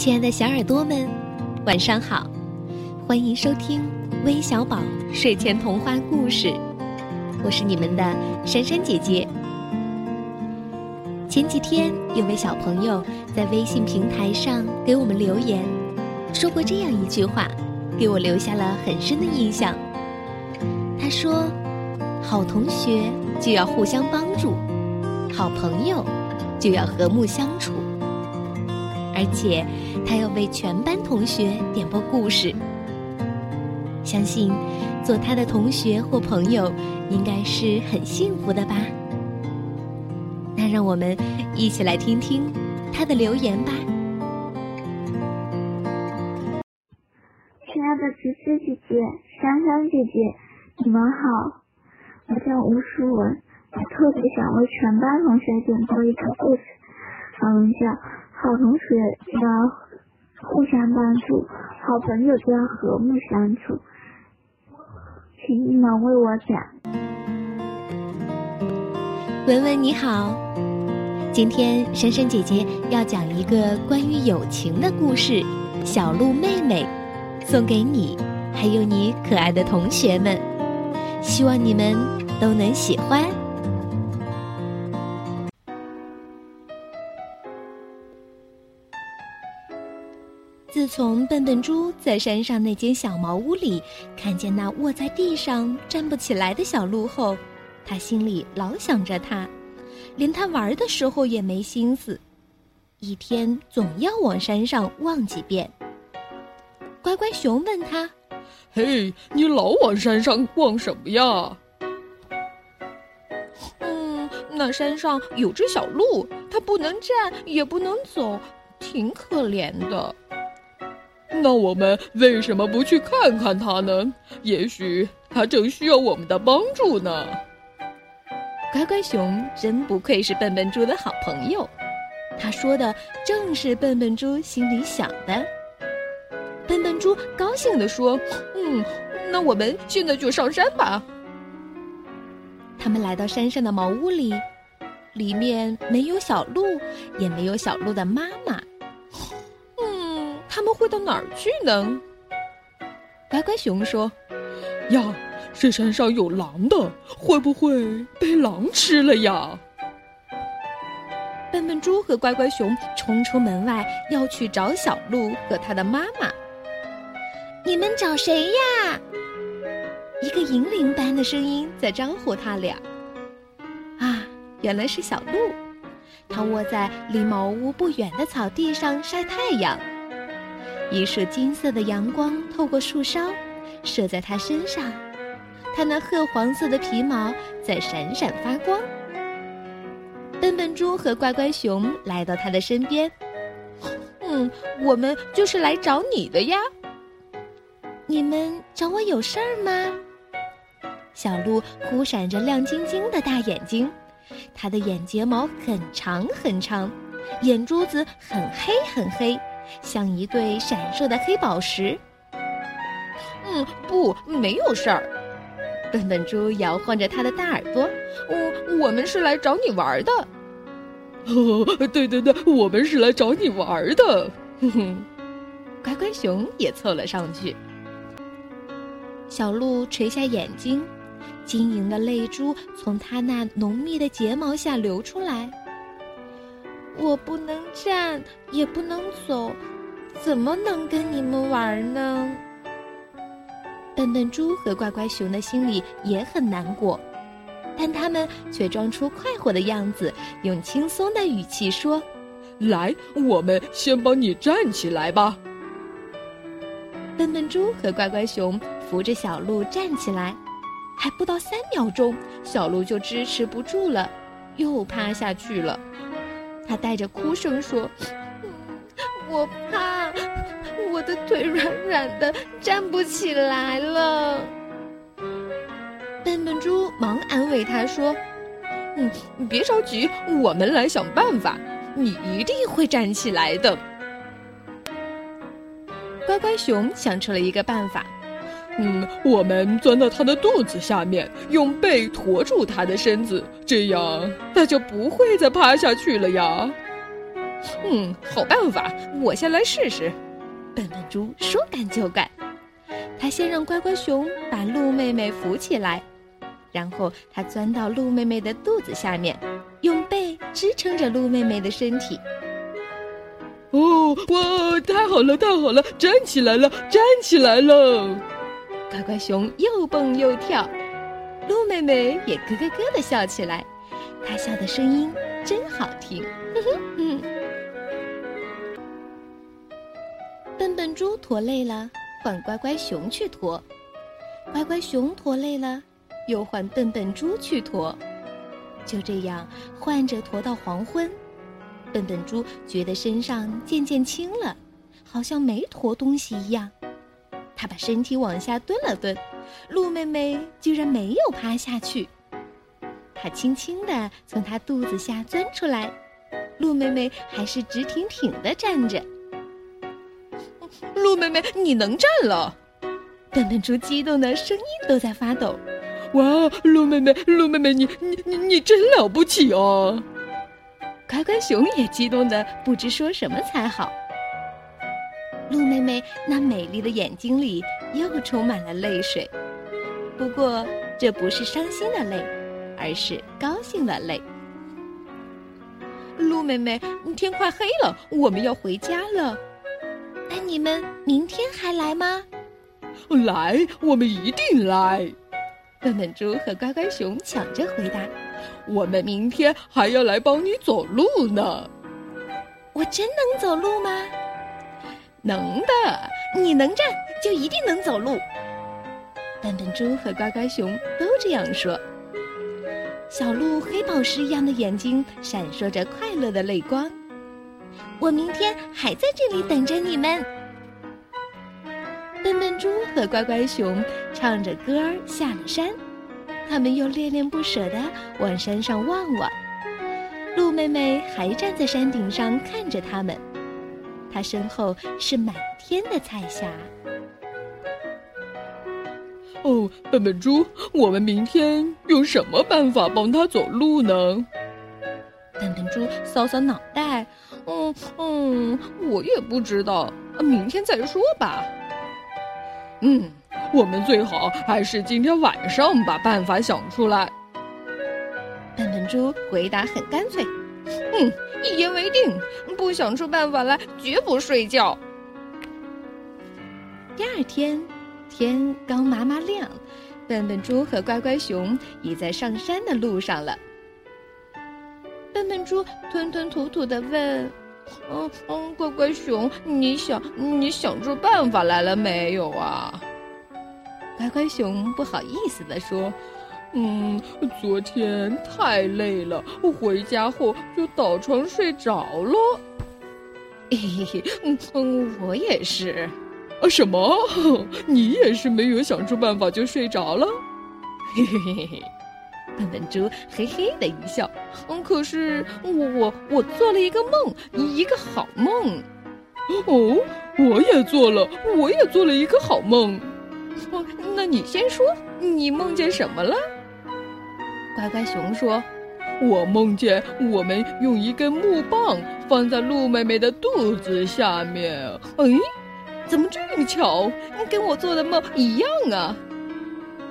亲爱的小耳朵们，晚上好！欢迎收听微小宝睡前童话故事，我是你们的珊珊姐姐。前几天有位小朋友在微信平台上给我们留言，说过这样一句话，给我留下了很深的印象。他说：“好同学就要互相帮助，好朋友就要和睦相处。”而且，他要为全班同学点播故事。相信，做他的同学或朋友，应该是很幸福的吧？那让我们一起来听听他的留言吧。亲爱的琪琪姐姐、珊珊姐姐，你们好，我叫吴淑文，我特别想为全班同学点播一个故事，好名叫。好同学要互相帮助，好朋友就要和睦相处。请你们为我讲。文文你好，今天珊珊姐姐要讲一个关于友情的故事，《小鹿妹妹》，送给你，还有你可爱的同学们，希望你们都能喜欢。从笨笨猪在山上那间小茅屋里看见那卧在地上站不起来的小鹿后，他心里老想着它，连他玩的时候也没心思，一天总要往山上望几遍。乖乖熊问他：“嘿，你老往山上望什么呀？”“嗯，那山上有只小鹿，它不能站也不能走，挺可怜的。”那我们为什么不去看看他呢？也许他正需要我们的帮助呢。乖乖熊真不愧是笨笨猪的好朋友，他说的正是笨笨猪心里想的。笨笨猪高兴地说：“嗯，那我们现在就上山吧。”他们来到山上的茅屋里，里面没有小鹿，也没有小鹿的妈妈。会到哪儿去呢？乖乖熊说：“呀，这山上有狼的，会不会被狼吃了呀？”笨笨猪和乖乖熊冲出门外，要去找小鹿和他的妈妈。你们找谁呀？一个银铃般的声音在招呼他俩。啊，原来是小鹿，它窝在离茅屋不远的草地上晒太阳。一束金色的阳光透过树梢，射在它身上，它那褐黄色的皮毛在闪闪发光。笨笨猪和乖乖熊来到它的身边，嗯，我们就是来找你的呀。你们找我有事儿吗？小鹿忽闪着亮晶晶的大眼睛，它的眼睫毛很长很长，眼珠子很黑很黑。像一对闪烁的黑宝石。嗯，不，没有事儿。笨笨猪摇晃着它的大耳朵。我我们是来找你玩的。哦对对对，我们是来找你玩的。哼哼，乖乖熊也凑了上去。小鹿垂下眼睛，晶莹的泪珠从它那浓密的睫毛下流出来。我不能站，也不能走，怎么能跟你们玩呢？笨笨猪和乖乖熊的心里也很难过，但他们却装出快活的样子，用轻松的语气说：“来，我们先帮你站起来吧。”笨笨猪和乖乖熊扶着小鹿站起来，还不到三秒钟，小鹿就支持不住了，又趴下去了。他带着哭声说：“我怕，我的腿软软的，站不起来了。”笨笨猪忙安慰他说：“嗯，别着急，我们来想办法，你一定会站起来的。”乖乖熊想出了一个办法：“嗯，我们钻到它的肚子下面，用背驮住它的身子，这样它就不会再趴下去了呀。”嗯，好办法，我先来试试。笨笨猪说干就干，他先让乖乖熊把鹿妹妹扶起来，然后他钻到鹿妹妹的肚子下面，用背支撑着鹿妹妹的身体。哦，哇，太好了，太好了，站起来了，站起来了！乖乖熊又蹦又跳，鹿妹妹也咯咯咯的笑起来，她笑的声音真好听。哼哼嗯。笨笨猪驮累了，换乖乖熊去驮；乖乖熊驮累了，又换笨笨猪去驮。就这样换着驮到黄昏。笨笨猪觉得身上渐渐轻了，好像没驮东西一样。他把身体往下蹲了蹲，鹿妹妹居然没有趴下去。他轻轻地从他肚子下钻出来，鹿妹妹还是直挺挺地站着。鹿妹妹，你能站了！笨笨猪激动的声音都在发抖。哇，鹿妹妹，鹿妹妹，你你你你真了不起哦！乖乖熊也激动的不知说什么才好。鹿妹妹那美丽的眼睛里又充满了泪水，不过这不是伤心的泪，而是高兴的泪。鹿妹妹，天快黑了，我们要回家了。那你们明天还来吗？来，我们一定来。笨笨猪和乖乖熊抢着回答。我们明天还要来帮你走路呢。我真能走路吗？能的，你能站就一定能走路。笨笨猪和乖乖熊都这样说。小鹿黑宝石一样的眼睛闪烁着快乐的泪光。我明天还在这里等着你们。笨笨猪和乖乖熊唱着歌儿下了山。他们又恋恋不舍地往山上望望，鹿妹妹还站在山顶上看着他们，她身后是满天的彩霞。哦，笨笨猪，我们明天用什么办法帮他走路呢？笨笨猪搔搔脑袋，嗯嗯，我也不知道，明天再说吧。嗯。我们最好还是今天晚上把办法想出来。笨笨猪回答很干脆：“嗯，一言为定，不想出办法来，绝不睡觉。”第二天，天刚麻麻亮，笨笨猪和乖乖熊已在上山的路上了。笨笨猪吞吞吐吐的问：“嗯嗯，乖乖熊，你想你想出办法来了没有啊？”乖乖熊不好意思地说：“嗯，昨天太累了，回家后就倒床睡着了。”“嘿嘿嘿，嗯嗯，我也是。”“啊，什么？你也是没有想出办法就睡着了？”“嘿嘿嘿嘿嘿。”笨笨猪嘿嘿的一笑。“嗯，可是我我我做了一个梦，一个好梦。”“哦，我也做了，我也做了一个好梦。”哦，那你先说，你梦见什么了？乖乖熊说：“我梦见我们用一根木棒放在鹿妹妹的肚子下面。”哎，怎么这么巧？跟我做的梦一样啊！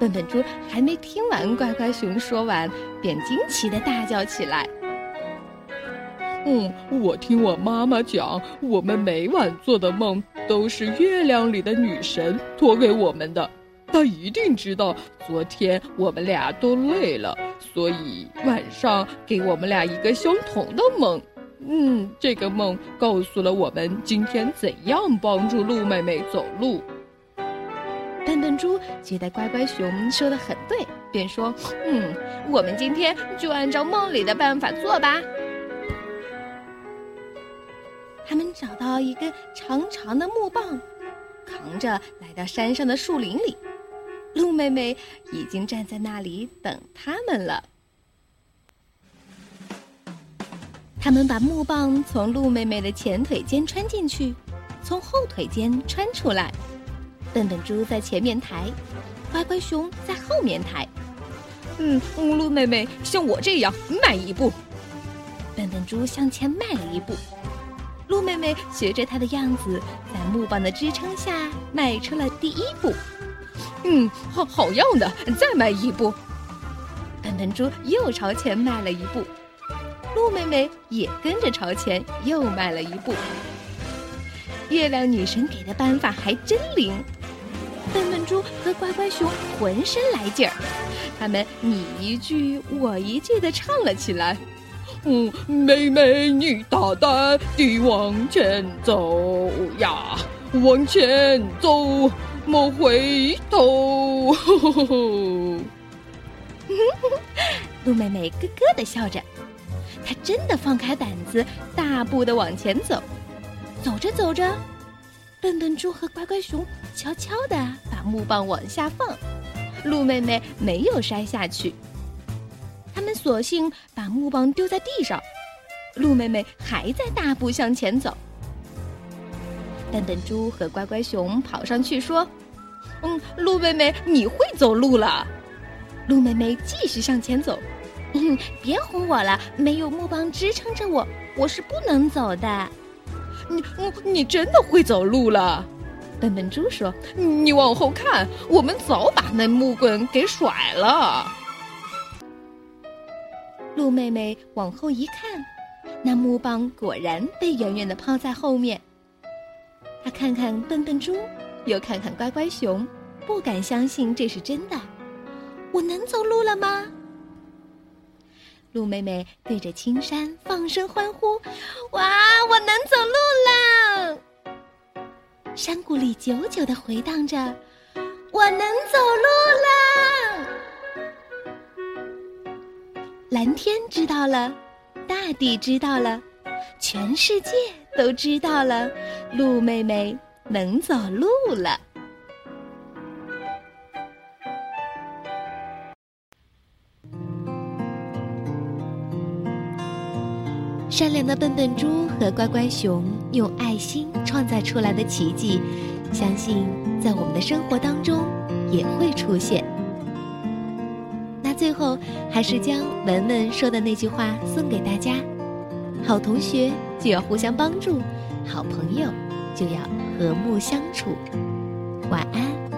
笨笨猪还没听完乖乖熊说完，便惊奇的大叫起来。嗯，我听我妈妈讲，我们每晚做的梦都是月亮里的女神托给我们的。他一定知道昨天我们俩都累了，所以晚上给我们俩一个相同的梦。嗯，这个梦告诉了我们今天怎样帮助鹿妹妹走路。笨笨猪觉得乖乖熊说的很对，便说：“嗯，我们今天就按照梦里的办法做吧。”他们找到一根长长的木棒，扛着来到山上的树林里。鹿妹妹已经站在那里等他们了。他们把木棒从鹿妹妹的前腿间穿进去，从后腿间穿出来。笨笨猪在前面抬，乖乖熊在后面抬。嗯，鹿妹妹像我这样迈一步。笨笨猪向前迈了一步。鹿妹妹学着她的样子，在木棒的支撑下迈出了第一步。嗯，好好样的，再迈一步。笨笨猪又朝前迈了一步，鹿妹妹也跟着朝前又迈了一步。月亮女神给的办法还真灵，笨笨猪和乖乖熊浑身来劲儿，他们你一句我一句的唱了起来。嗯，妹妹你大胆地往前走呀，往前走，莫回头。鹿妹妹咯咯的笑着，她真的放开胆子，大步的往前走。走着走着，笨笨猪和乖乖熊悄悄地把木棒往下放，鹿妹妹没有摔下去。他们索性把木棒丢在地上，鹿妹妹还在大步向前走。笨笨猪和乖乖熊跑上去说：“嗯，鹿妹妹，你会走路了。”鹿妹妹继续向前走。嗯，别哄我了，没有木棒支撑着我，我是不能走的。你，你真的会走路了？笨笨猪说：“你往后看，我们早把那木棍给甩了。”鹿妹妹往后一看，那木棒果然被远远的抛在后面。他看看笨笨猪，又看看乖乖熊，不敢相信这是真的。我能走路了吗？鹿妹妹对着青山放声欢呼：“哇，我能走路了！”山谷里久久的回荡着：“我能走路了！”蓝天知道了，大地知道了，全世界都知道了，鹿妹妹能走路了。善良的笨笨猪和乖乖熊用爱心创造出来的奇迹，相信在我们的生活当中也会出现。那最后还是将文文说的那句话送给大家：好同学就要互相帮助，好朋友就要和睦相处。晚安。